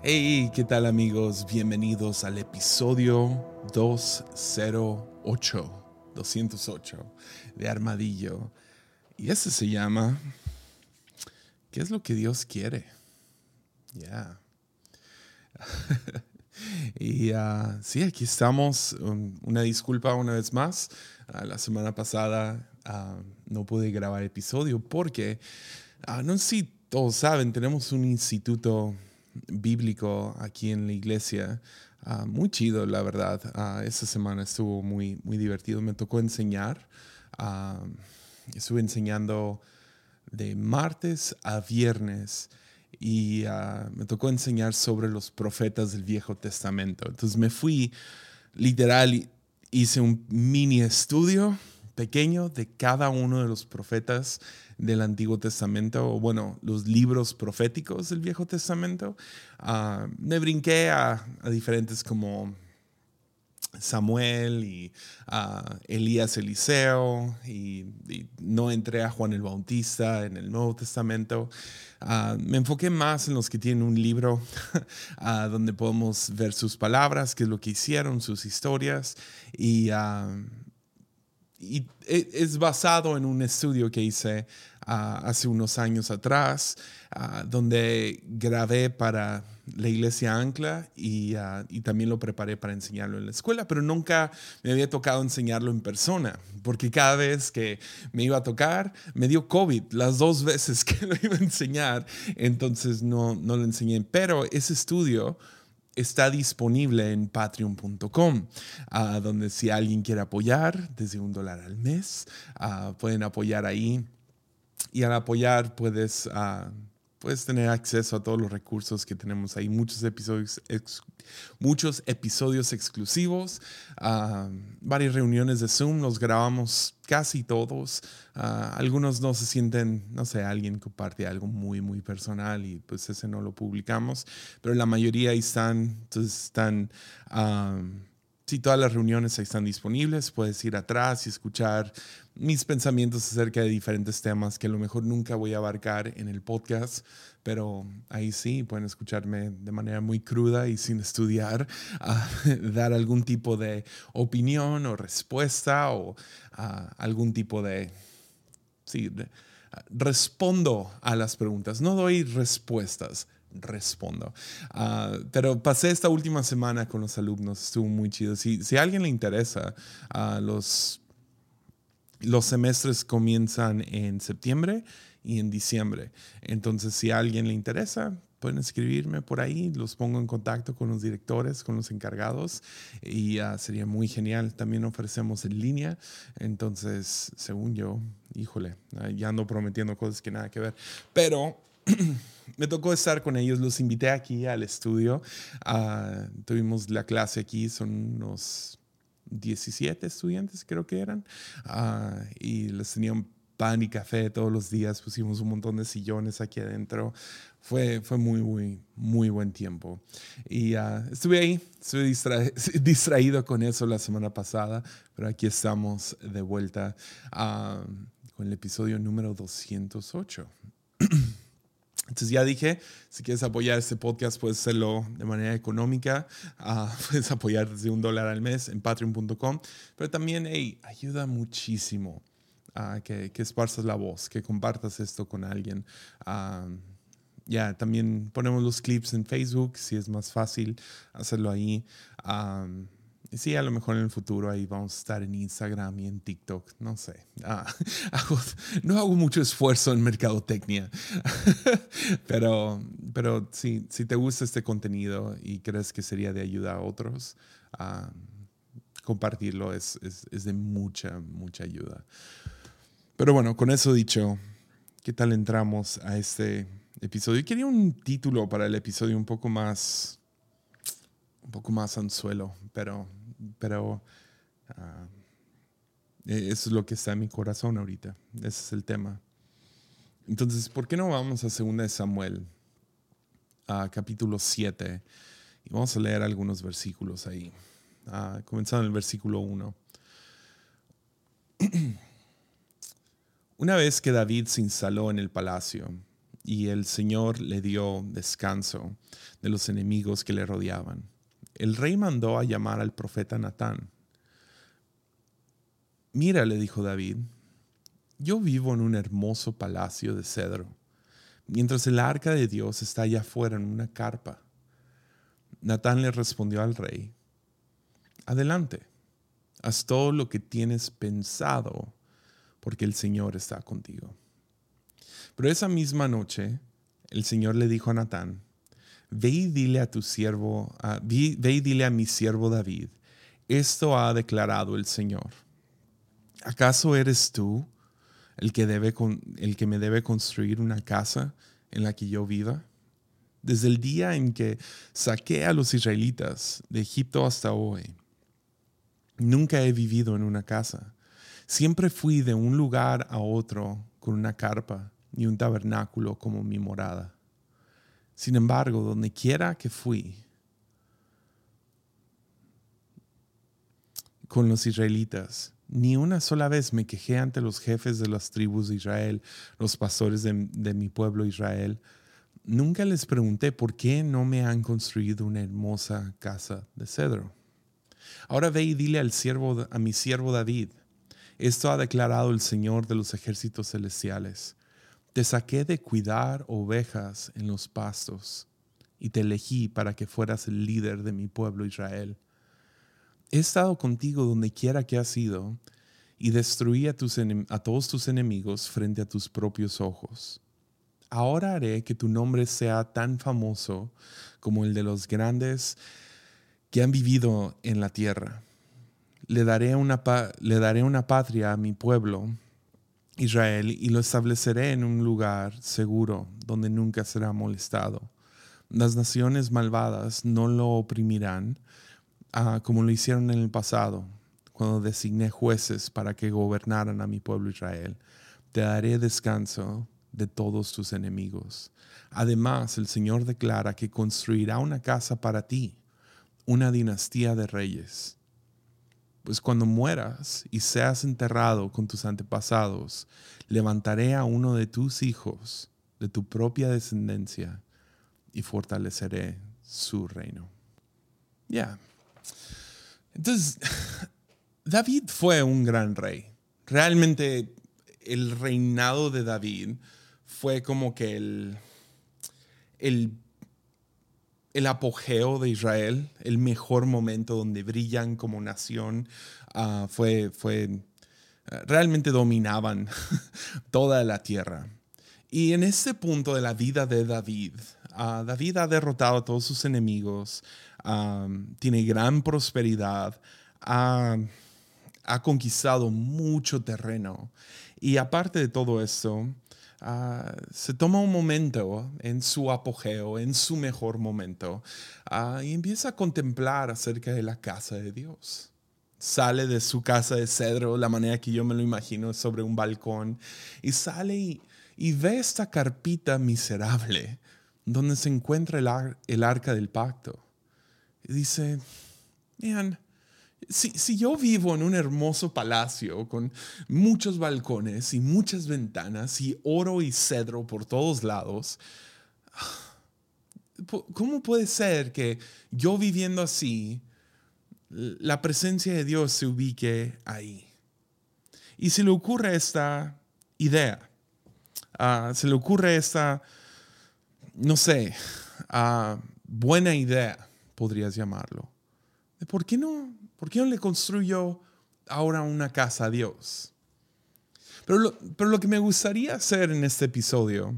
Hey, ¿qué tal amigos? Bienvenidos al episodio 208, 208 de Armadillo. Y ese se llama ¿Qué es lo que Dios quiere? Ya. y uh, sí, aquí estamos. una disculpa una vez más. Uh, la semana pasada uh, no pude grabar episodio porque, no sé si todos saben, tenemos un instituto bíblico aquí en la iglesia. muy chido, la verdad. esa semana estuvo muy, muy divertido. Me tocó enseñar. estuve enseñando de martes a viernes y ah, me tocó enseñar sobre los profetas del Viejo Testamento. Entonces me fui, literal, hice un mini estudio pequeño de cada uno de los profetas del Antiguo Testamento, o bueno, los libros proféticos del Viejo Testamento. Ah, me brinqué a, a diferentes como Samuel y Elías Eliseo y, no entré a Juan el Bautista en el Nuevo Testamento. Ah, me enfoqué más en los que tienen un libro donde podemos ver sus palabras, qué es lo que hicieron, sus historias y, y e, es basado en un estudio que hice hace unos años atrás, donde grabé para la iglesia Ancla y, y, también lo preparé para enseñarlo en la escuela, pero nunca me había tocado enseñarlo en persona, porque cada vez que me iba a tocar, me dio COVID las dos veces que lo iba a enseñar, entonces no, no lo enseñé, pero ese estudio está disponible en patreon.com, donde si alguien quiere apoyar desde un dólar al mes, pueden apoyar ahí. Y al apoyar puedes, ah, puedes tener acceso a todos los recursos que tenemos ahí, muchos episodios, muchos episodios exclusivos, ah, varias reuniones de Zoom, los grabamos casi todos. Ah, algunos no se sienten, no sé, alguien comparte algo muy, muy personal y pues ese no lo publicamos, pero la mayoría ahí están, entonces están... Si todas las reuniones están disponibles, puedes ir atrás y escuchar mis pensamientos acerca de diferentes temas que a lo mejor nunca voy a abarcar en el podcast, pero ahí sí pueden escucharme de manera muy cruda y sin estudiar, dar algún tipo de opinión o respuesta o algún tipo de... Sí, respondo a las preguntas, no doy respuestas, respondo. Ah, pero pasé esta última semana con los alumnos, estuvo muy chido. Si, si a alguien le interesa, uh, los, los semestres comienzan en septiembre y en diciembre. Entonces, si a alguien le interesa, pueden escribirme por ahí, los pongo en contacto con los directores, con los encargados y uh, sería muy genial. También ofrecemos en línea, entonces, según yo, híjole, ya ando prometiendo cosas que nada que ver, pero me tocó estar con ellos, los invité aquí al estudio. Ah, tuvimos la clase aquí, son unos 17 estudiantes creo que eran, ah, y les tenían pan y café todos los días, pusimos un montón de sillones aquí adentro. Fue, fue muy, muy, muy buen tiempo. Y uh, estuve ahí, estuve distraído con eso la semana pasada, pero aquí estamos de vuelta con el episodio número 208. Entonces ya dije, si quieres apoyar este podcast, puedes hacerlo de manera económica. Ah, puedes apoyar desde un dólar al mes en patreon.com. Pero también, hey, ayuda muchísimo a que, esparzas la voz, que compartas esto con alguien. Ah, ya, también ponemos los clips en Facebook, si es más fácil hacerlo ahí. Ah, Sí, a lo mejor en el futuro ahí vamos a estar en Instagram y en TikTok, no sé. Ah, no hago mucho esfuerzo en mercadotecnia, pero, pero si, si te gusta este contenido y crees que sería de ayuda a otros, ah, compartirlo es, es, es, de mucha, mucha ayuda. Pero bueno, con eso dicho, ¿qué tal entramos a este episodio? Quería un título para el episodio un poco más un poco más anzuelo, pero pero ah, e-, eso es lo que está en mi corazón ahorita. Ese es el tema. Entonces, ¿por qué no vamos a 2 de Samuel, a capítulo 7? Y vamos a leer algunos versículos ahí. Uh, comenzando en el versículo 1. Una vez que David se instaló en el palacio, y el Señor le dio descanso de los enemigos que le rodeaban. El rey mandó a llamar al profeta Natán. Mira, le dijo David, yo vivo en un hermoso palacio de cedro, mientras el arca de Dios está allá afuera en una carpa. Natán le respondió al rey, adelante, haz todo lo que tienes pensado, porque el Señor está contigo. Pero esa misma noche, el Señor le dijo a Natán, ve y dile a tu siervo, ve y dile a mi siervo David, esto ha declarado el Señor. ¿Acaso eres tú el que, debe el que me debe construir una casa en la que yo viva? Desde el día en que saqué a los israelitas de Egipto hasta hoy, nunca he vivido en una casa. Siempre fui de un lugar a otro con una carpa y un tabernáculo como mi morada. Sin embargo, donde quiera que fui con los israelitas, ni una sola vez me quejé ante los jefes de las tribus de Israel, los pastores de, mi pueblo Israel. Nunca les pregunté por qué no me han construido una hermosa casa de cedro. Ahora ve y dile al siervo, a mi siervo David, esto ha declarado el Señor de los ejércitos celestiales. Te saqué de cuidar ovejas en los pastos y te elegí para que fueras el líder de mi pueblo Israel. He estado contigo donde quiera que has ido y destruí a, a todos tus enemigos frente a tus propios ojos. Ahora haré que tu nombre sea tan famoso como el de los grandes que han vivido en la tierra. Le daré una, le daré una patria a mi pueblo, Israel, y lo estableceré en un lugar seguro donde nunca será molestado. Las naciones malvadas no lo oprimirán, Ah, como lo hicieron en el pasado, cuando designé jueces para que gobernaran a mi pueblo Israel. Te daré descanso de todos tus enemigos. Además, el Señor declara que construirá una casa para ti, una dinastía de reyes. Pues cuando mueras y seas enterrado con tus antepasados, levantaré a uno de tus hijos, de tu propia descendencia, y fortaleceré su reino. Ya. Entonces, David fue un gran rey. Realmente el reinado de David fue como que el, el, apogeo de Israel, el mejor momento donde brillan como nación. Ah, fue, fue, realmente dominaban toda la tierra. Y en este punto de la vida de David, ah, David ha derrotado a todos sus enemigos, tiene gran prosperidad, ha, conquistado mucho terreno. Y aparte de todo eso, ah, se toma un momento en su apogeo, en su mejor momento, ah, y empieza a contemplar acerca de la casa de Dios. Sale de su casa de cedro, la manera que yo me lo imagino, sobre un balcón, y sale y, ve esta carpita miserable donde se encuentra el arca del pacto dice, man, si, yo vivo en un hermoso palacio con muchos balcones y muchas ventanas y oro y cedro por todos lados, ¿cómo puede ser que yo viviendo así, la presencia de Dios se ubique ahí? Y se le ocurre esta idea, ah, se le ocurre esta, no sé, ah, buena idea podrías llamarlo. ¿Por qué no, por qué no le construyo ahora una casa a Dios? Pero lo, pero lo que me gustaría hacer en este episodio,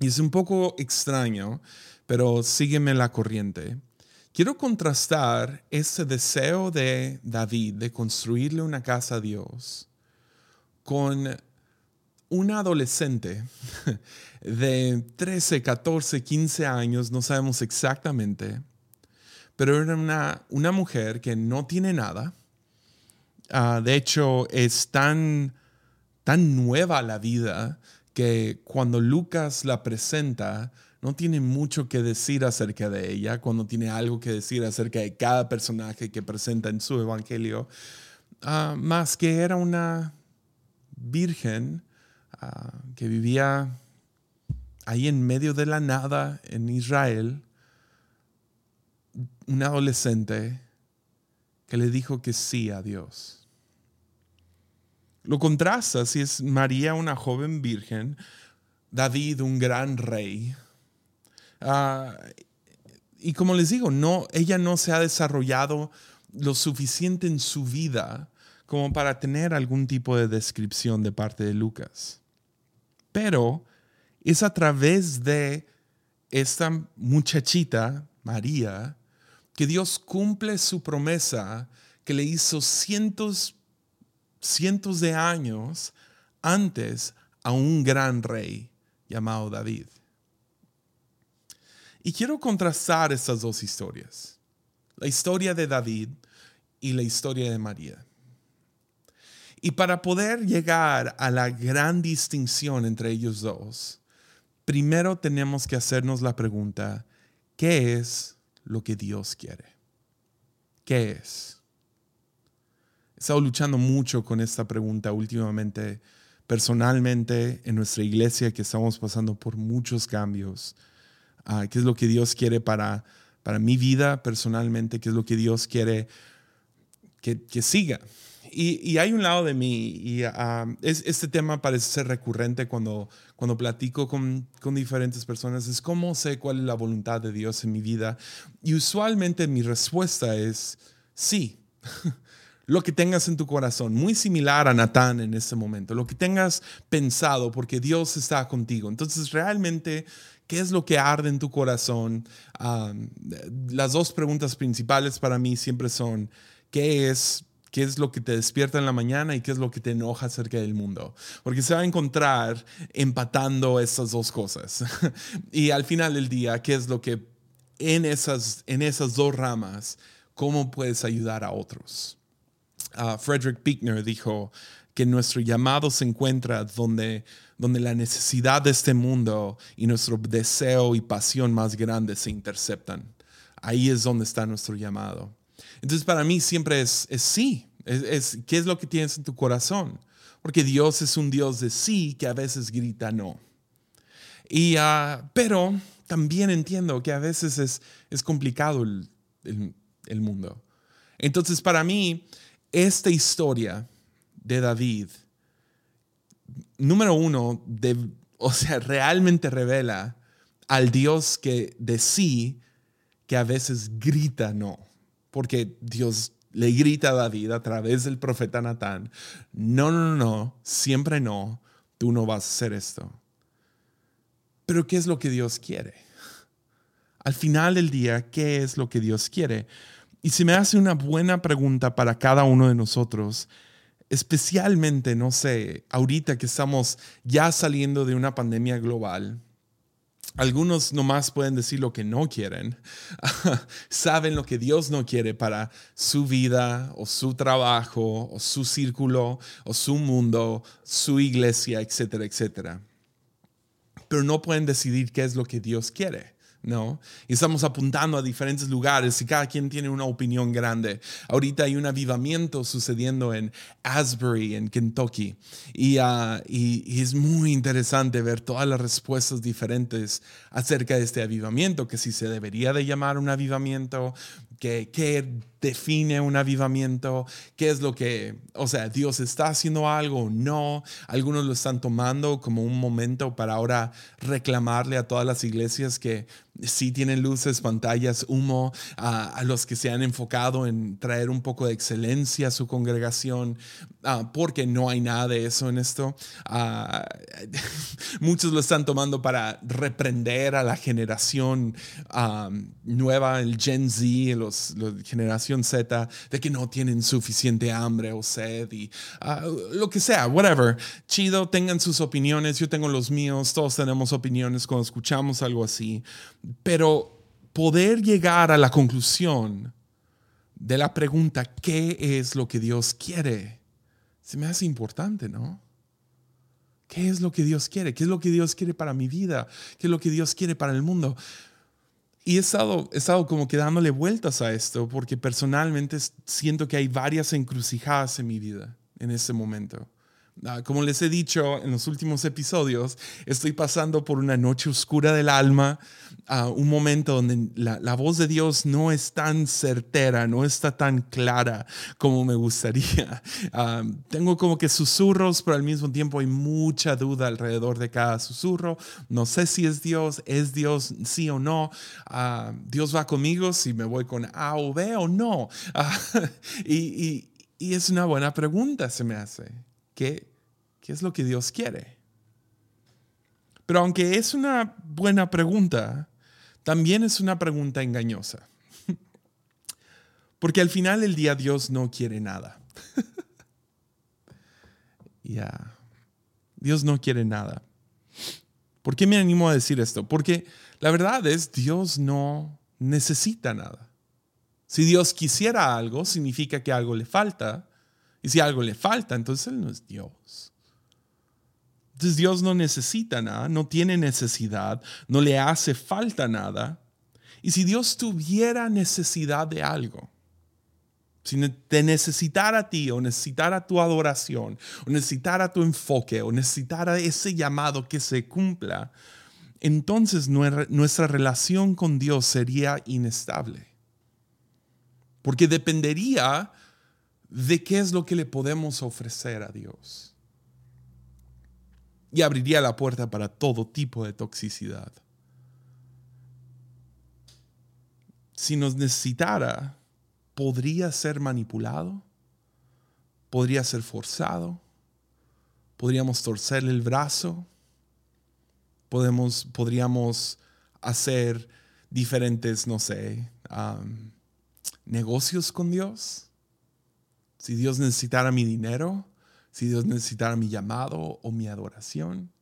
y es un poco extraño, pero sígueme la corriente, quiero contrastar ese deseo de David de construirle una casa a Dios con una adolescente de 13, 14, 15 años, no sabemos exactamente, pero era una, una mujer que no tiene nada. Ah, de hecho, es tan, tan nueva la vida que cuando Lucas la presenta, no tiene mucho que decir acerca de ella, cuando tiene algo que decir acerca de cada personaje que presenta en su evangelio, ah, más que era una virgen ah, que vivía ahí en medio de la nada en Israel, un adolescente que le dijo que sí a Dios. Lo contrasta si es María una joven virgen, David un gran rey. Ah, y como les digo, no, ella no se ha desarrollado lo suficiente en su vida como para tener algún tipo de descripción de parte de Lucas. Pero es a través de esta muchachita, María, que Dios cumple su promesa que le hizo cientos, cientos de años antes a un gran rey llamado David. Y quiero contrastar estas dos historias, la historia de David y la historia de María. Y para poder llegar a la gran distinción entre ellos dos, primero tenemos que hacernos la pregunta, ¿qué es lo que Dios quiere? ¿Qué es? He estado luchando mucho con esta pregunta últimamente, personalmente, en nuestra iglesia, que estamos pasando por muchos cambios. Ah, ¿Qué es lo que Dios quiere para, para mi vida personalmente? ¿Qué es lo que Dios quiere que, que siga? Y, hay un lado de mí, y ah, es, este tema parece ser recurrente cuando, cuando platico con, con, diferentes personas, es cómo sé cuál es la voluntad de Dios en mi vida. Y usualmente mi respuesta es sí. lo que tengas en tu corazón, muy similar a Natán en este momento, lo que tengas pensado, porque Dios está contigo. Entonces, realmente, ¿qué es lo que arde en tu corazón? Ah, las dos preguntas principales para mí siempre son, ¿qué es qué es lo que te despierta en la mañana y qué es lo que te enoja acerca del mundo. Porque se va a encontrar empatando esas dos cosas. y al final del día, qué es lo que en esas, en esas dos ramas, cómo puedes ayudar a otros. Uh, Frederick Pickner dijo que nuestro llamado se encuentra donde, donde la necesidad de este mundo y nuestro deseo y pasión más grande se interceptan. Ahí es donde está nuestro llamado. Entonces para mí siempre es, sí, es, ¿qué es lo que tienes en tu corazón? Porque Dios es un Dios de sí que a veces grita no. Y, ah, pero también entiendo que a veces es, es complicado el, el, mundo. Entonces para mí, esta historia de David, número uno, de, o sea, realmente revela al Dios que de sí, que a veces grita no porque Dios le grita a David a través del profeta Natán, no, no, no, siempre no, tú no vas a hacer esto. Pero ¿qué es lo que Dios quiere? Al final del día, ¿qué es lo que Dios quiere? Y se me hace una buena pregunta para cada uno de nosotros, especialmente, no sé, ahorita que estamos ya saliendo de una pandemia global, algunos nomás pueden decir lo que no quieren. Saben lo que Dios no quiere para su vida o su trabajo o su círculo o su mundo, su iglesia, etcétera, etcétera. Pero no pueden decidir qué es lo que Dios quiere. ¿No? Y estamos apuntando a diferentes lugares y cada quien tiene una opinión grande. Ahorita hay un avivamiento sucediendo en Asbury, en Kentucky, y, uh, y, es muy interesante ver todas las respuestas diferentes acerca de este avivamiento, que si se debería de llamar un avivamiento, que, que define un avivamiento, qué es lo que, o sea, Dios está haciendo algo, no, algunos lo están tomando como un momento para ahora reclamarle a todas las iglesias que sí tienen luces, pantallas, humo, a, los que se han enfocado en traer un poco de excelencia a su congregación, uh, porque no hay nada de eso en esto. Uh, muchos lo están tomando para reprender a la generación nueva, el Gen Z, los, la generación Z, de que no tienen suficiente hambre o sed y lo que sea, whatever. Chido, tengan sus opiniones, yo tengo los míos, todos tenemos opiniones cuando escuchamos algo así. Pero poder llegar a la conclusión de la pregunta, ¿qué es lo que Dios quiere? Se me hace importante, ¿no? ¿Qué es lo que Dios quiere? ¿Qué es lo que Dios quiere para mi vida? ¿Qué es lo que Dios quiere para el mundo? Y he estado, he estado como que dándole vueltas a esto porque personalmente siento que hay varias encrucijadas en mi vida en este momento. Ah, como les he dicho en los últimos episodios, estoy pasando por una noche oscura del alma, uh, un momento donde la, la, voz de Dios no es tan certera, no está tan clara como me gustaría. Uh, tengo como que susurros, pero al mismo tiempo hay mucha duda alrededor de cada susurro. No sé si es Dios, es Dios, sí o no. Dios va conmigo si me voy con A o B o no. y, y, y es una buena pregunta, se me hace. ¿Qué, ¿Qué es lo que Dios quiere? Pero aunque es una buena pregunta, también es una pregunta engañosa. Porque al final del día Dios no quiere nada. Ya. Dios no quiere nada. ¿Por qué me animo a decir esto? Porque la verdad es, Dios no necesita nada. Si Dios quisiera algo, significa que algo le falta. Y si algo le falta, entonces Él no es Dios. Entonces Dios no necesita nada, no tiene necesidad, no le hace falta nada. Y si Dios tuviera necesidad de algo, si te necesitara a ti o necesitara tu adoración o necesitara tu enfoque o necesitara ese llamado que se cumpla, entonces nuestra relación con Dios sería inestable. Porque dependería de qué es lo que le podemos ofrecer a Dios. Y abriría la puerta para todo tipo de toxicidad. Si nos necesitara, podría ser manipulado, podría ser forzado, podríamos torcerle el brazo, podemos, podríamos hacer diferentes, no sé, negocios con Dios si Dios necesitara mi dinero, si Dios necesitara mi llamado o mi adoración,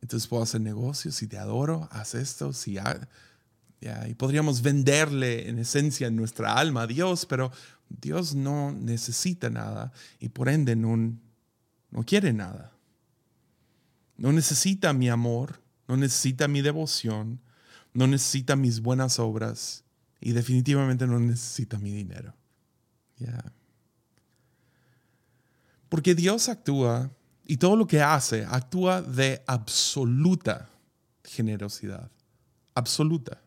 entonces puedo hacer negocios. Si te adoro, haz esto. Si y podríamos venderle en esencia nuestra alma a Dios, pero Dios no necesita nada y por ende no, no quiere nada. No necesita mi amor, no necesita mi devoción, no necesita mis buenas obras y definitivamente no necesita mi dinero. Porque Dios actúa y todo lo que hace actúa de absoluta generosidad. Absoluta.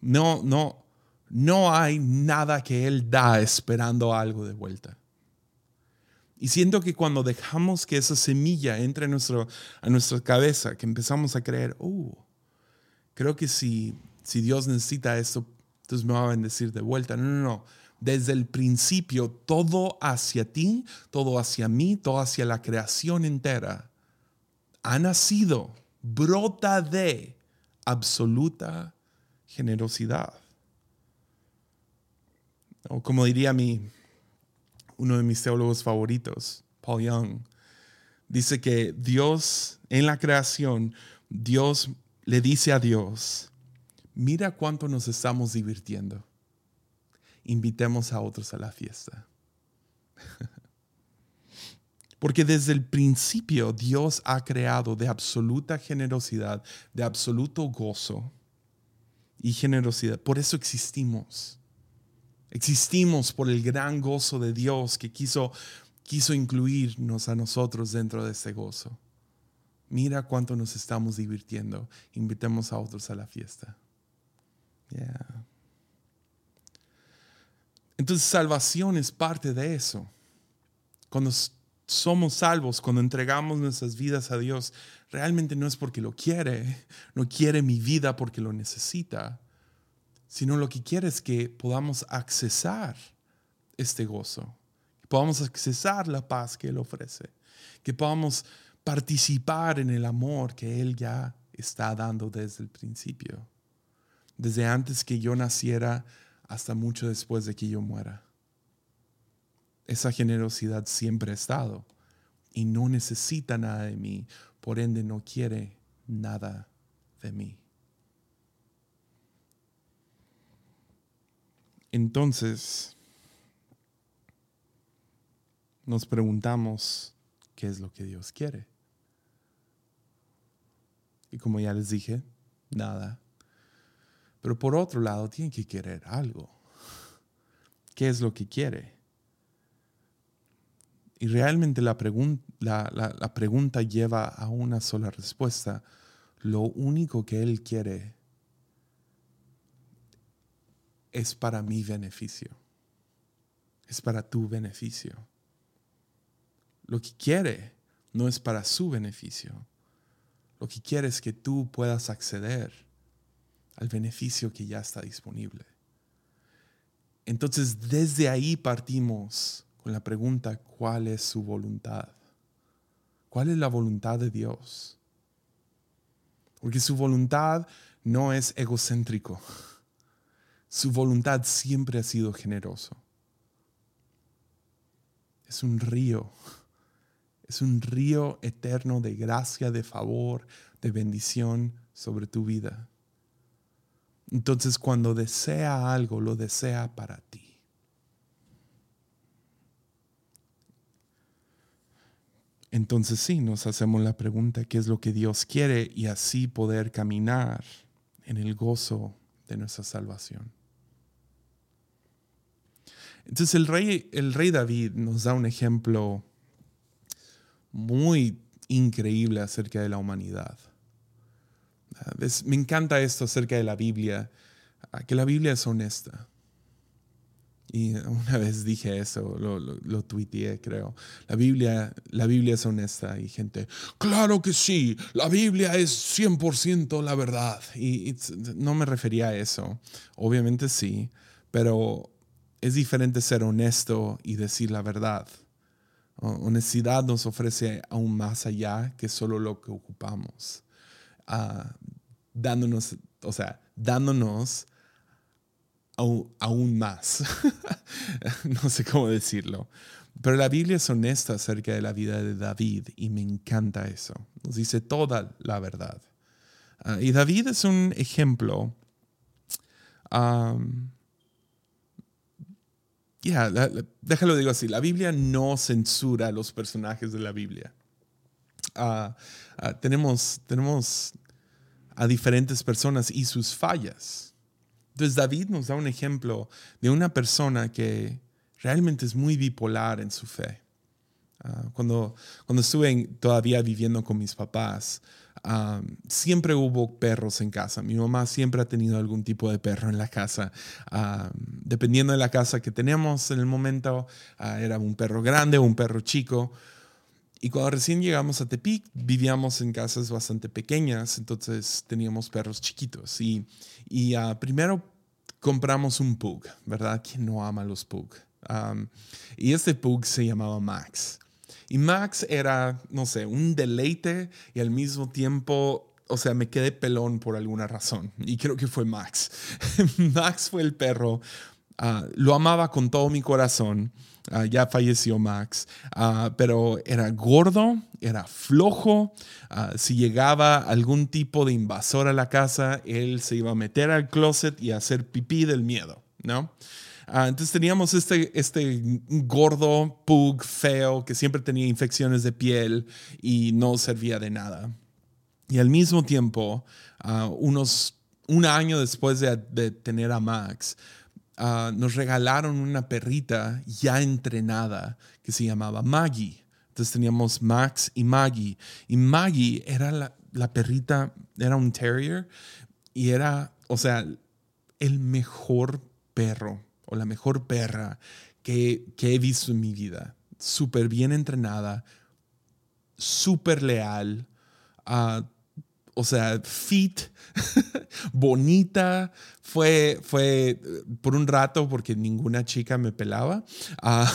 No, no, no hay nada que Él da esperando algo de vuelta. Y siento que cuando dejamos que esa semilla entre a, nuestra cabeza, que empezamos a creer, oh, creo que si, si Dios necesita esto, entonces me va a bendecir de vuelta. No, no, no desde el principio, todo hacia ti, todo hacia mí, todo hacia la creación entera, ha nacido, brota de absoluta generosidad. O como diría mi, uno de mis teólogos favoritos, Paul Young, dice que Dios en la creación, Dios le dice a Dios, mira cuánto nos estamos divirtiendo invitemos a otros a la fiesta. Porque desde el principio Dios ha creado de absoluta generosidad, de absoluto gozo y generosidad. Por eso existimos. Existimos por el gran gozo de Dios que quiso, quiso incluirnos a nosotros dentro de ese gozo. Mira cuánto nos estamos divirtiendo. Invitemos a otros a la fiesta. Yeah. Entonces salvación es parte de eso. Cuando somos salvos, cuando entregamos nuestras vidas a Dios, realmente no es porque lo quiere, no quiere mi vida porque lo necesita, sino lo que quiere es que podamos accesar este gozo, que podamos accesar la paz que Él ofrece, que podamos participar en el amor que Él ya está dando desde el principio. Desde antes que yo naciera, hasta mucho después de que yo muera. Esa generosidad siempre ha estado y no necesita nada de mí, por ende no quiere nada de mí. Entonces, nos preguntamos qué es lo que Dios quiere. Y como ya les dije, nada pero por otro lado, tiene que querer algo. ¿Qué es lo que quiere? y realmente la, la pregunta lleva a una sola respuesta, lo único que Él quiere es para mi beneficio, es para tu beneficio. Lo que quiere no es para su beneficio, lo que quiere es que tú puedas acceder al beneficio que ya está disponible. Entonces, desde ahí partimos con la pregunta, ¿cuál es su voluntad? ¿Cuál es la voluntad de Dios? Porque su voluntad no es egocéntrico. Su voluntad siempre ha sido generoso. Es un río. Es un río eterno de gracia, de favor, de bendición sobre tu vida. Entonces cuando desea algo, lo desea para ti. Entonces sí, nos hacemos la pregunta, ¿qué es lo que Dios quiere? Y así poder caminar en el gozo de nuestra salvación. Entonces el rey, el rey David nos da un ejemplo muy increíble acerca de la humanidad. Me encanta esto acerca de la Biblia, que la Biblia es honesta. Y una vez dije eso, lo, lo, tuiteé, creo. La Biblia, la Biblia es honesta y gente, claro que sí, la Biblia es 100% la verdad. Y no me refería a eso, obviamente sí, pero es diferente ser honesto y decir la verdad. Honestidad nos ofrece aún más allá que solo lo que ocupamos. Dándonos, o sea, dándonos aún, más. no sé cómo decirlo. Pero la Biblia es honesta acerca de la vida de David y me encanta eso. Nos dice toda la verdad. Ah, y David es un ejemplo ya, déjalo digo así, la Biblia no censura a los personajes de la Biblia. Ah, ah, tenemos, tenemos a diferentes personas y sus fallas. Entonces David nos da un ejemplo de una persona que realmente es muy bipolar en su fe. Ah, cuando, cuando estuve todavía viviendo con mis papás, siempre hubo perros en casa. Mi mamá siempre ha tenido algún tipo de perro en la casa. dependiendo de la casa que tenemos en el momento, ah, era un perro grande o un perro chico. Y cuando recién llegamos a Tepic, vivíamos en casas bastante pequeñas, entonces teníamos perros chiquitos. Y, y ah, primero compramos un pug, ¿verdad? ¿Quién no ama los pug? y este pug se llamaba Max. Y Max era, no sé, un deleite y al mismo tiempo, o sea, me quedé pelón por alguna razón. Y creo que fue Max. Max fue el perro. Ah, lo amaba con todo mi corazón. Ah, ya falleció Max, ah, pero era gordo, era flojo. si llegaba algún tipo de invasor a la casa, él se iba a meter al closet y a hacer pipí del miedo, ¿no? Ah, entonces teníamos este, este gordo pug feo que siempre tenía infecciones de piel y no servía de nada. Y al mismo tiempo, unos, un año después de, tener a Max, ah, nos regalaron una perrita ya entrenada que se llamaba Maggie. Entonces teníamos Max y Maggie. Y Maggie era la, perrita, era un terrier y era, o sea, el mejor perro o la mejor perra que, he visto en mi vida. Súper bien entrenada, súper leal, ah, o sea, fit, bonita. Fue, fue por un rato porque ninguna chica me pelaba. Ah,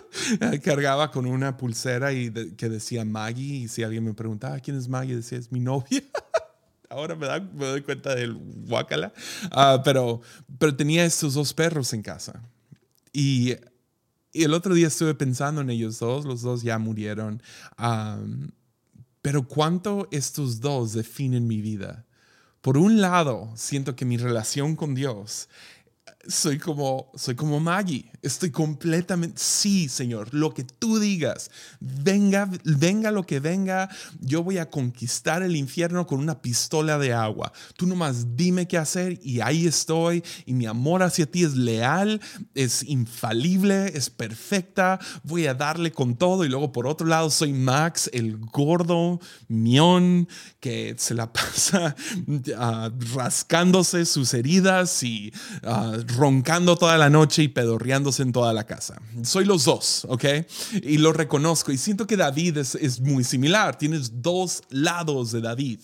cargaba con una pulsera y que decía Maggie. Y si alguien me preguntaba quién es Maggie, decía es mi novia. ahora me, doy cuenta del guacala. Ah, pero, pero tenía estos dos perros en casa. Y, el otro día estuve pensando en ellos dos, los dos ya murieron. Pero cuánto estos dos definen mi vida. Por un lado, siento que mi relación con Dios soy como, soy como Maggie. Estoy completamente, sí, Señor, lo que tú digas, venga, venga lo que venga, yo voy a conquistar el infierno con una pistola de agua. Tú nomás dime qué hacer y ahí estoy. Y mi amor hacia ti es leal, es infalible, es perfecta. Voy a darle con todo. Y luego por otro lado soy Max, el gordo, mión, que se la pasa uh, rascándose sus heridas y... Uh, roncando toda la noche y en toda la casa. Soy los dos, ¿ok? Y lo reconozco y siento que David es, es muy similar. Tienes dos lados de David.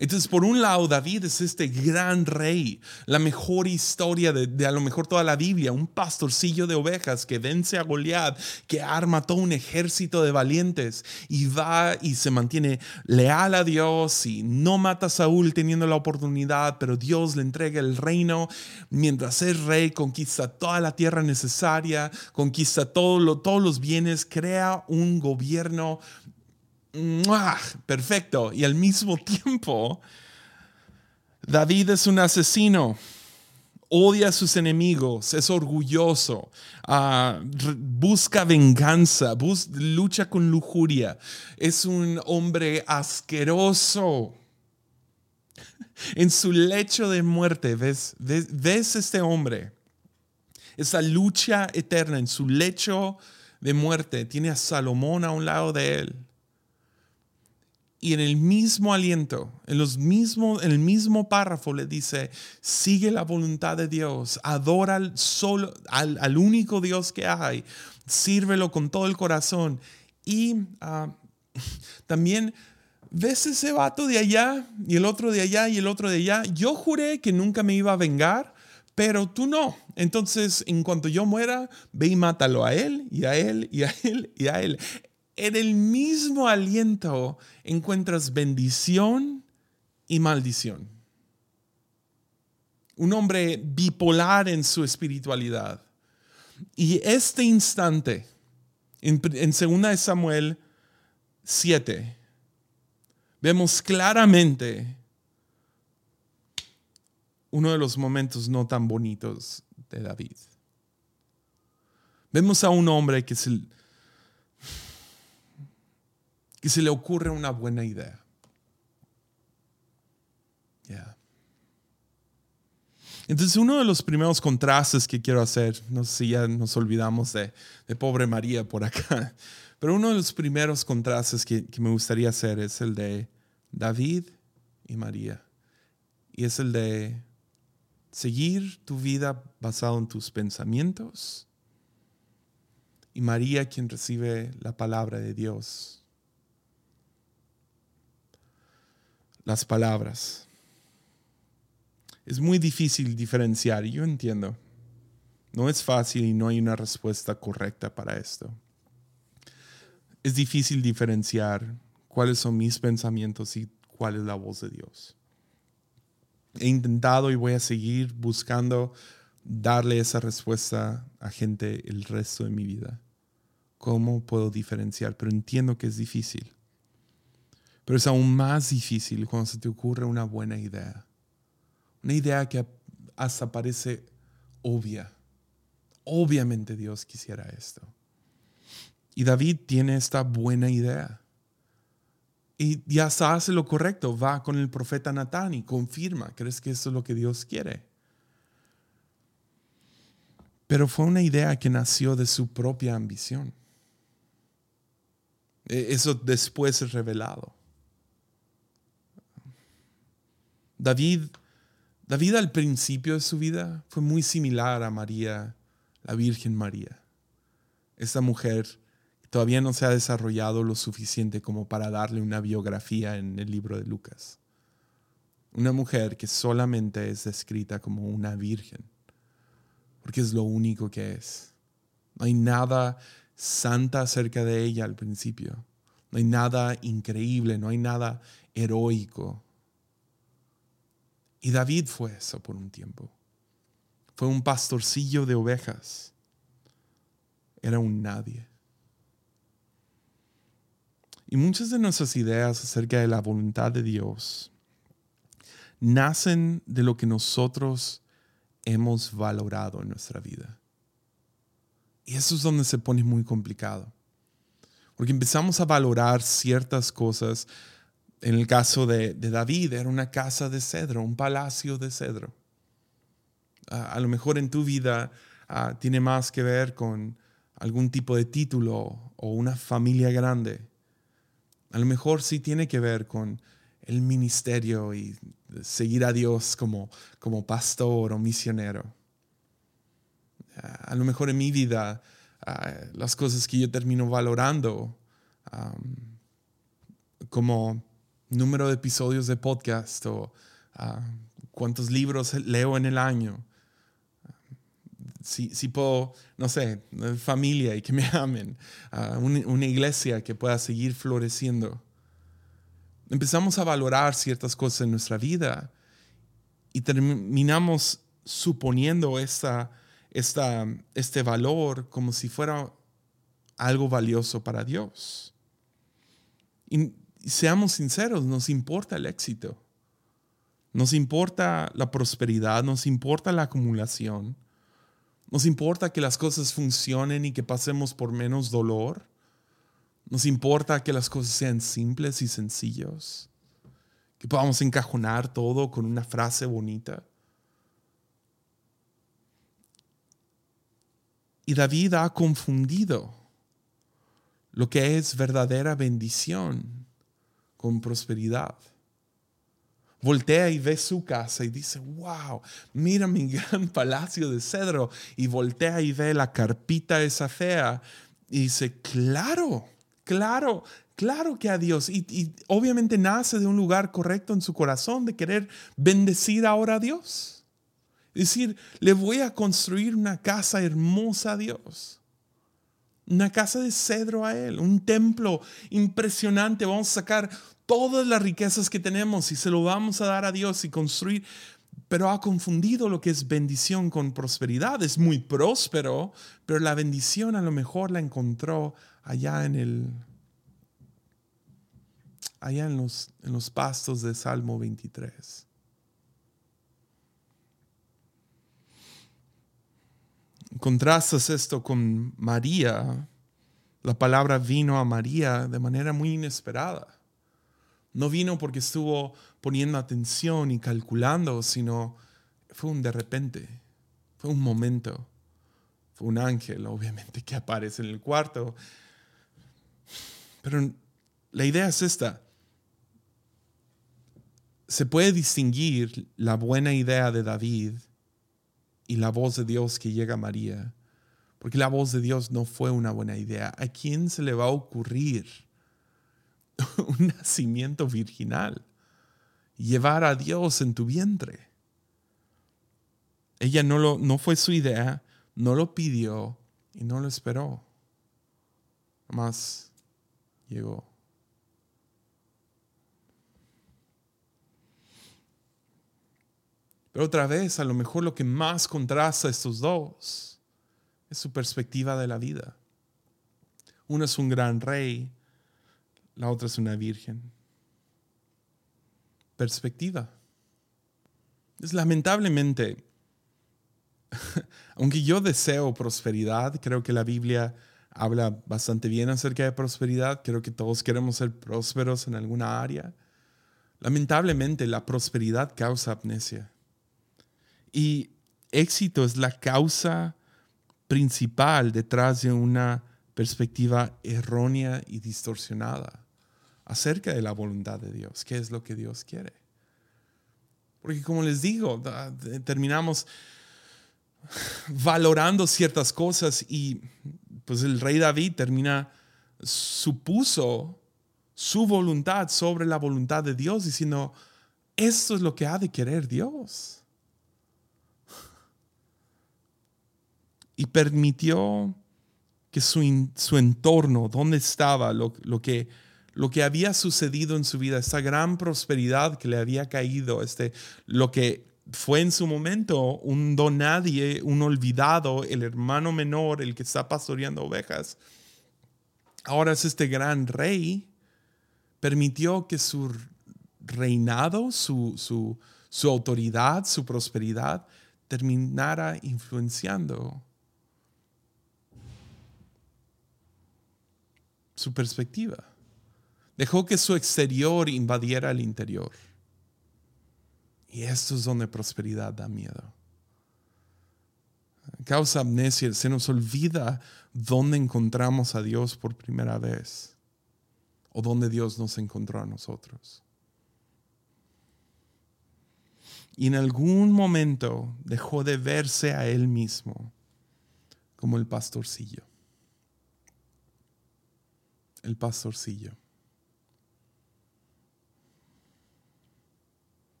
Entonces, por un lado, David es este gran rey, la mejor historia de, a lo mejor toda la Biblia, un pastorcillo de ovejas que vence a Goliat, que arma todo un ejército de valientes y va y se mantiene leal a Dios y no mata a Saúl teniendo la oportunidad, pero Dios le entrega el reino. Mientras es rey, conquista toda la tierra necesaria, conquista todo todos los bienes, crea un gobierno perfecto. Y al mismo tiempo, David es un asesino, odia a sus enemigos, es orgulloso, ah, busca venganza, lucha con lujuria, es un hombre asqueroso. En su lecho de muerte, ¿ves, ves, ves este hombre? Esa lucha eterna en su lecho de muerte. Tiene a Salomón a un lado de él y en el mismo aliento, en, los mismo, en el mismo párrafo le dice, sigue la voluntad de Dios, adora al, solo, al, único Dios que hay, sírvelo con todo el corazón. Y ah, también ves ese vato de allá y el otro de allá y el otro de allá. Yo juré que nunca me iba a vengar, pero tú no. Entonces, en cuanto yo muera, ve y mátalo a él y a él y a él y a él en el mismo aliento encuentras bendición y maldición. Un hombre bipolar en su espiritualidad. Y este instante, en, en 2 Samuel 7, vemos claramente uno de los momentos no tan bonitos de David. Vemos a un hombre que se, que se le ocurre una buena idea. Entonces, uno de los primeros contrastes que quiero hacer, no sé si ya nos olvidamos de, pobre María por acá, pero uno de los primeros contrastes que, que me gustaría hacer es el de David y María. Y es el de seguir tu vida basado en tus pensamientos y María quien recibe la palabra de Dios las palabras. Es muy difícil diferenciar, yo entiendo. No es fácil y no hay una respuesta correcta para esto. Es difícil diferenciar cuáles son mis pensamientos y cuál es la voz de Dios. He intentado y voy a seguir buscando darle esa respuesta a gente el resto de mi vida. ¿Cómo puedo diferenciar? Pero entiendo que es difícil. Pero es aún más difícil cuando se te ocurre una buena idea. Una idea que hasta parece obvia. Obviamente Dios quisiera esto. Y David tiene esta buena idea. Y ya hasta hace lo correcto. Va con el profeta Natán y confirma. ¿Crees que eso es lo que Dios quiere? Pero fue una idea que nació de su propia ambición. E, eso después es revelado. David, David al principio de su vida fue muy similar a María, la Virgen María. Esta mujer todavía no se ha desarrollado lo suficiente como para darle una biografía en el libro de Lucas. Una mujer que solamente es descrita como una virgen, porque es lo único que es. No hay nada santa acerca de ella al principio. No hay nada increíble, no hay nada heroico. Y David fue eso por un tiempo. Fue un pastorcillo de ovejas. Era un nadie. Y muchas de nuestras ideas acerca de la voluntad de Dios nacen de lo que nosotros hemos valorado en nuestra vida. Y eso es donde se pone muy complicado. Porque empezamos a valorar ciertas cosas. En el caso de, David, era una casa de cedro, un palacio de cedro. a lo mejor en tu vida ah, tiene más que ver con algún tipo de título o una familia grande. A lo mejor sí tiene que ver con el ministerio y seguir a Dios como, como pastor o misionero. A lo mejor en mi vida ah, las cosas que yo termino valorando como número de episodios de podcast o ah, cuántos libros leo en el año. Si, si, puedo, no sé, familia y que me amen, ah, una iglesia que pueda seguir floreciendo empezamos a valorar ciertas cosas en nuestra vida y terminamos suponiendo esta, esta, este valor como si fuera algo valioso para Dios. Y seamos sinceros, nos importa el éxito, nos importa la prosperidad, nos importa la acumulación, nos importa que las cosas funcionen y que pasemos por menos dolor. Nos importa que las cosas sean simples y sencillos, que podamos encajonar todo con una frase bonita. Y David ha confundido lo que es verdadera bendición con prosperidad. Voltea y ve su casa y dice, wow, mira mi gran palacio de cedro. Y voltea y ve la carpita esa fea y dice, claro, Claro, claro que a Dios. Y, obviamente nace de un lugar correcto en su corazón de querer bendecir ahora a Dios. Decir, le voy a construir una casa hermosa a Dios. Una casa de cedro a Él, un templo impresionante. Vamos a sacar todas las riquezas que tenemos y se lo vamos a dar a Dios y construir. Pero ha confundido lo que es bendición con prosperidad. Es muy próspero, pero la bendición a lo mejor la encontró allá en el allá en los, en los pastos de Salmo 23. Contrastas esto con María, la palabra vino a María de manera muy inesperada. No vino porque estuvo poniendo atención y calculando, sino fue un de repente, fue un momento, fue un ángel, obviamente, que aparece en el cuarto pero la idea es esta. Se puede distinguir la buena idea de David y la voz de Dios que llega a María, porque la voz de Dios no fue una buena idea. ¿A quién se le va a ocurrir un nacimiento virginal? Llevar a Dios en tu vientre. Ella no, lo, no fue su idea, no lo pidió y no lo esperó. Más llegó. Pero otra vez, a lo mejor lo que más contrasta estos dos es su perspectiva de la vida. Uno es un gran rey, la otra es una virgen. Perspectiva. Es lamentablemente, aunque yo deseo prosperidad, creo que la Biblia habla bastante bien acerca de prosperidad. Creo que todos queremos ser prósperos en alguna área. Lamentablemente, la prosperidad causa amnesia. Y éxito es la causa principal detrás de una perspectiva errónea y distorsionada acerca de la voluntad de Dios, qué es lo que Dios quiere. Porque como les digo, terminamos valorando ciertas cosas y pues el rey David termina, supuso su voluntad sobre la voluntad de Dios, diciendo, esto es lo que ha de querer Dios. Y permitió que su, su entorno, donde estaba, lo, lo, que, lo que había sucedido en su vida, esta gran prosperidad que le había caído, este, lo que fue en su momento un don nadie, un olvidado, el hermano menor, el que está pastoreando ovejas. Ahora es este gran rey. Permitió que su reinado, su, su, su autoridad, su prosperidad, terminara influenciando su perspectiva. Dejó que su exterior invadiera el interior. Y esto es donde prosperidad da miedo. Causa amnesia, se nos olvida dónde encontramos a Dios por primera vez o dónde Dios nos encontró a nosotros. Y en algún momento dejó de verse a él mismo como el pastorcillo. El pastorcillo.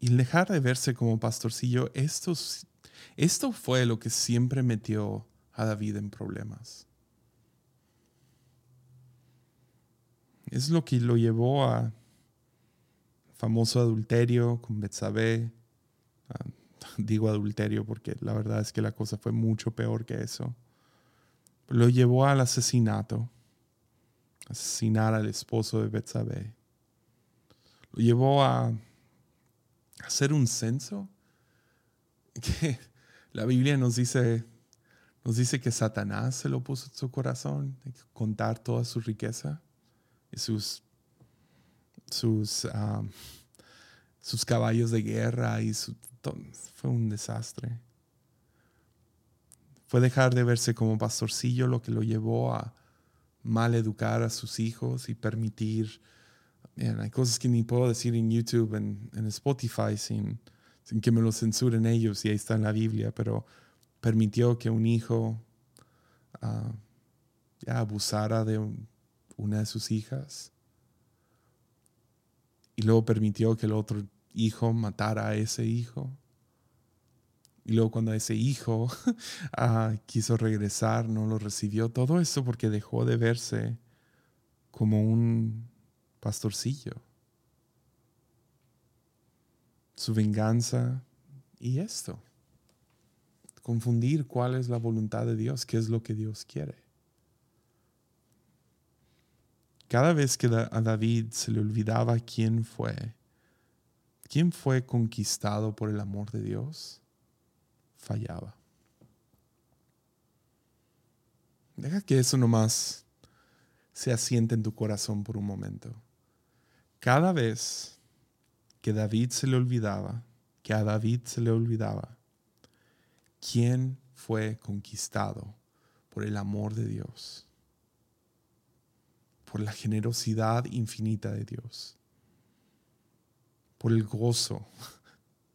Y dejar de verse como pastorcillo, esto, esto fue lo que siempre metió a David en problemas. Es lo que lo llevó a famoso adulterio con Betsabé. Ah, digo adulterio porque la verdad es que la cosa fue mucho peor que eso. Lo llevó al asesinato, asesinar al esposo de Betsabé. Lo llevó a hacer un censo que la Biblia nos dice, nos dice que Satanás se lo puso en su corazón, contar toda su riqueza y sus, sus, sus caballos de guerra y su, fue un desastre. Fue dejar de verse como pastorcillo lo que lo llevó a mal educar a sus hijos y permitir hay cosas que ni puedo decir en YouTube, en, en Spotify, sin, que me lo censuren ellos, y ahí está en la Biblia, pero permitió que un hijo ya abusara de una de sus hijas. Y luego permitió que el otro hijo matara a ese hijo. Y luego cuando ese hijo uh, quiso regresar, no lo recibió. Todo eso porque dejó de verse como un pastorcillo. Su venganza y esto. Confundir cuál es la voluntad de Dios, qué es lo que Dios quiere. Cada vez que a David se le olvidaba quién fue, quién fue conquistado por el amor de Dios, fallaba. Deja que eso nomás se asiente en tu corazón por un momento. Cada vez que David se le olvidaba, que a David se le olvidaba, quién fue conquistado por el amor de Dios, por la generosidad infinita de Dios, por el gozo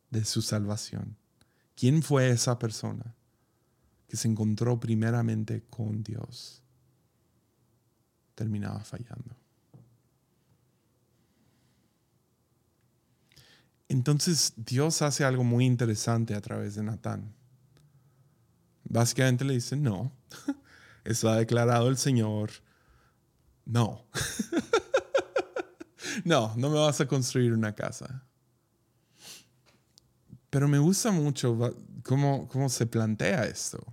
de su salvación. ¿Quién fue esa persona que se encontró primeramente con Dios? Terminaba fallando. Entonces Dios hace algo muy interesante a través de Natán. Básicamente le dice, no, eso ha declarado el Señor, no. no, no me vas a construir una casa. Pero me gusta mucho cómo, cómo se plantea esto.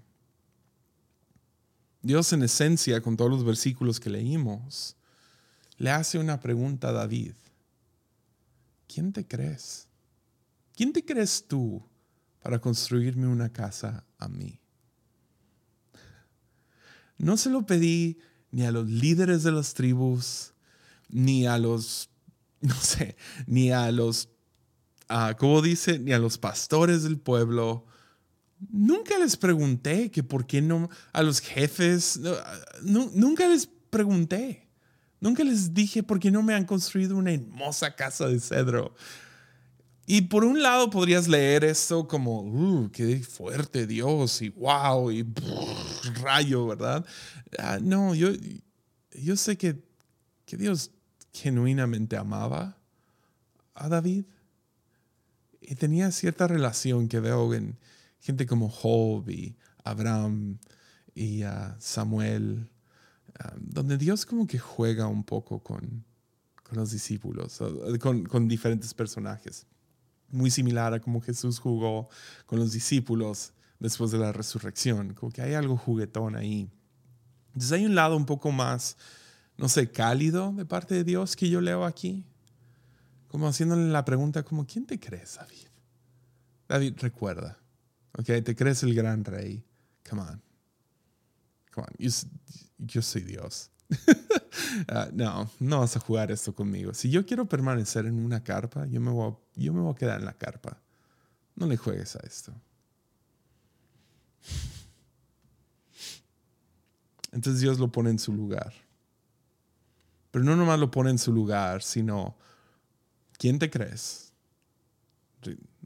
Dios en esencia, con todos los versículos que leímos, le hace una pregunta a David. ¿Quién te crees? ¿Quién te crees tú para construirme una casa a mí? No se lo pedí ni a los líderes de las tribus, ni a los, no sé, ni a los, ¿cómo dice? Ni a los pastores del pueblo. Nunca les pregunté que por qué no, a los jefes, nunca les pregunté. Nunca les dije por qué no me han construido una hermosa casa de cedro. Y por un lado podrías leer esto como, uh, qué fuerte Dios y wow y rayo, ¿verdad? Ah, no, yo, yo sé que, que Dios genuinamente amaba a David y tenía cierta relación que veo en gente como Job y Abraham y uh, Samuel, uh, donde Dios como que juega un poco con, con los discípulos, con, con diferentes personajes muy similar a como Jesús jugó con los discípulos después de la resurrección, como que hay algo juguetón ahí. Entonces hay un lado un poco más, no sé, cálido de parte de Dios que yo leo aquí, como haciéndole la pregunta como, ¿quién te crees, David? David, recuerda, ¿ok? Te crees el gran rey. Come on. Come on. Yo, soy Dios. Ah, no, no vas a jugar esto conmigo. Si yo quiero permanecer en una carpa, yo me, voy yo me voy a quedar en la carpa. No le juegues a esto. Entonces Dios lo pone en su lugar. Pero no nomás lo pone en su lugar, sino, ¿quién te crees?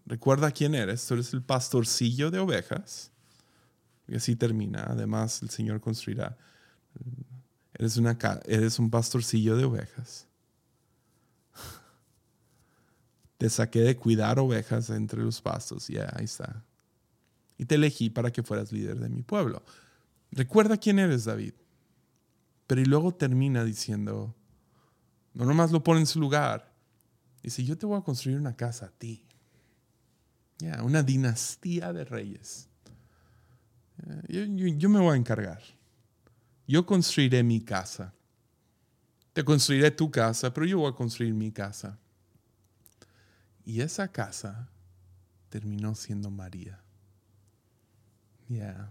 Recuerda quién eres. Tú eres el pastorcillo de ovejas. Y así termina. Además, el Señor construirá. Eres, una, eres un pastorcillo de ovejas. Te saqué de cuidar ovejas entre los pastos. Ya, ahí está. Y te elegí para que fueras líder de mi pueblo. Recuerda quién eres, David. Pero y luego termina diciendo, no nomás lo pone en su lugar. Dice, yo te voy a construir una casa a ti. Ya, una dinastía de reyes. yo, me voy a encargar. Yo construiré mi casa. Te construiré tu casa, pero yo voy a construir mi casa. Y esa casa terminó siendo María.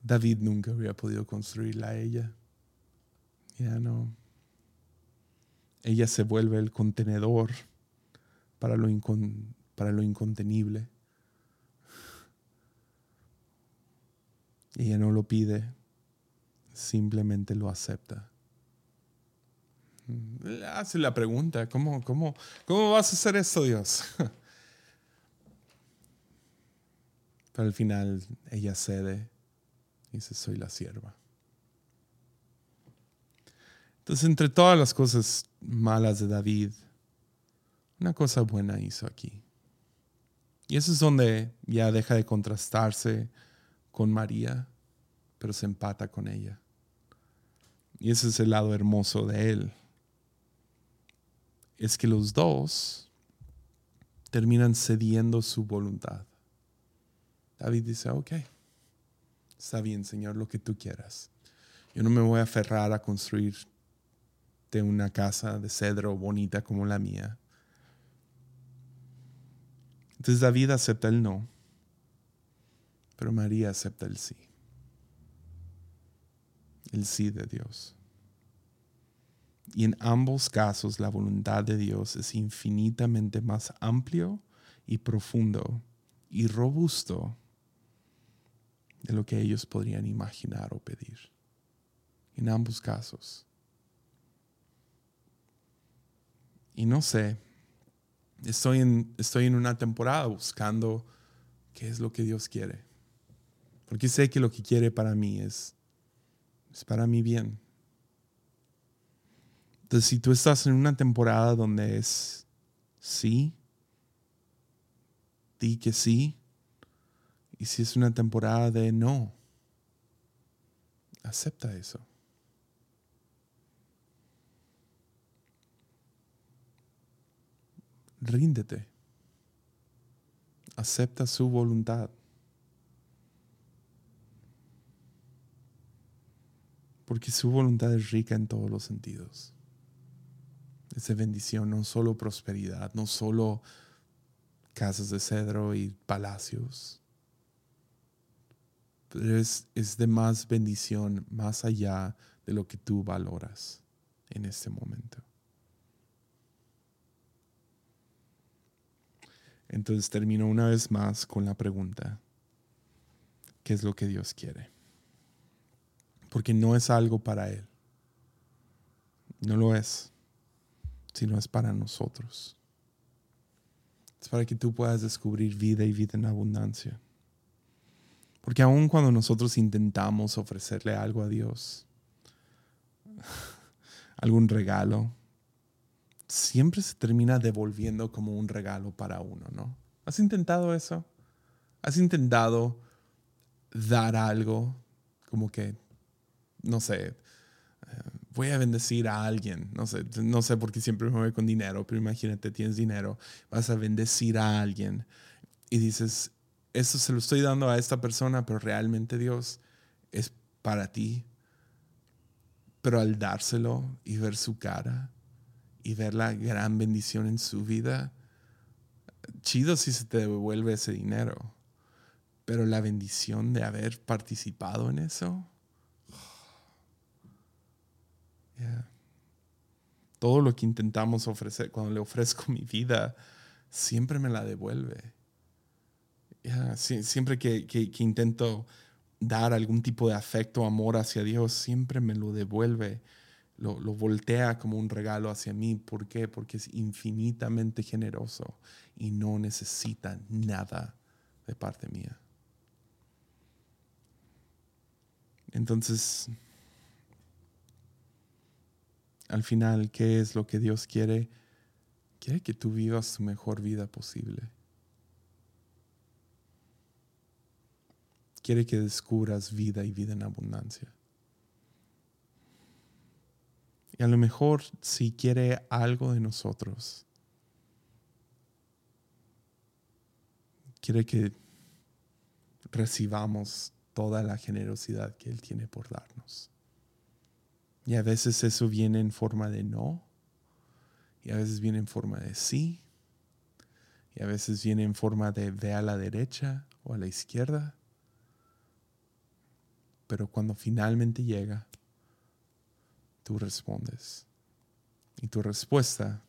David nunca habría podido construirla a ella. Ya no. Ella se vuelve el contenedor para lo, para lo incontenible. Ella no lo pide, simplemente lo acepta. Hace la pregunta, ¿cómo, cómo, cómo vas a hacer esto, Dios? Pero al final ella cede Dice, soy la sierva. Entonces, entre todas las cosas malas de David, una cosa buena hizo aquí. Y eso es donde ya deja de contrastarse con María, pero se empata con ella. Y ese es el lado hermoso de él. Es que los dos terminan cediendo su voluntad. David dice, ok, está bien, Señor, lo que tú quieras. Yo no me voy a aferrar a construirte una casa de cedro bonita como la mía. Entonces David acepta el no, pero María acepta el sí. El sí de Dios. Y en ambos casos la voluntad de Dios es infinitamente más amplio y profundo y robusto de lo que ellos podrían imaginar o pedir. En ambos casos. Y no sé, estoy en, estoy en una temporada buscando qué es lo que Dios quiere. Porque sé que lo que quiere para mí es, es para mi bien. Entonces, si tú estás en una temporada donde es sí, di que sí, y si es una temporada de no, acepta eso. Ríndete. Acepta su voluntad. Porque su voluntad es rica en todos los sentidos. Es de bendición, no solo prosperidad, no solo casas de cedro y palacios pero es, de más bendición más allá de lo que tú valoras en este momento. Entonces termino una vez más con la pregunta, ¿qué es lo que Dios quiere? Porque no es algo para Él, no lo es, sino es para nosotros. Es para que tú puedas descubrir vida y vida en abundancia. Porque aun cuando nosotros intentamos ofrecerle algo a Dios, algún regalo, siempre se termina devolviendo como un regalo para uno, ¿no? ¿Has intentado eso? ¿Has intentado dar algo como que, no sé, eh, voy a bendecir a alguien, no sé, no sé por qué siempre me voy con dinero, pero imagínate, tienes dinero, vas a bendecir a alguien y dices, eso se lo estoy dando a esta persona, pero realmente Dios es para ti. Pero al dárselo y ver su cara y ver la gran bendición en su vida, chido si se te devuelve ese dinero. Pero la bendición de haber participado en eso, todo lo que intentamos ofrecer, cuando le ofrezco mi vida, siempre me la devuelve. siempre que, intento dar algún tipo de afecto, amor hacia Dios, siempre me lo devuelve. Lo, lo, voltea como un regalo hacia mí. ¿Por qué? Porque es infinitamente generoso y no necesita nada de parte mía. Entonces, al final, ¿qué es lo que Dios quiere? Quiere que tú vivas tu mejor vida posible. Quiere que descubras vida y vida en abundancia. Y a lo mejor si quiere algo de nosotros, quiere que recibamos toda la generosidad que Él tiene por darnos. Y a veces eso viene en forma de no, y a veces viene en forma de sí, y a veces viene en forma de ve a la derecha o a la izquierda. Pero cuando finalmente llega, tú respondes. Y tu respuesta,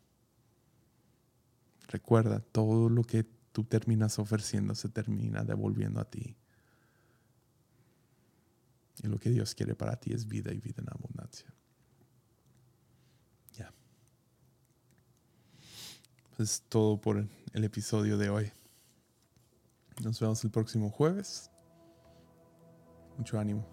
recuerda, todo lo que tú terminas ofreciendo se termina devolviendo a ti. Y lo que Dios quiere para ti es vida y vida en abundancia. Ya. Pues es todo por el episodio de hoy. Nos vemos el próximo jueves. Mucho ánimo.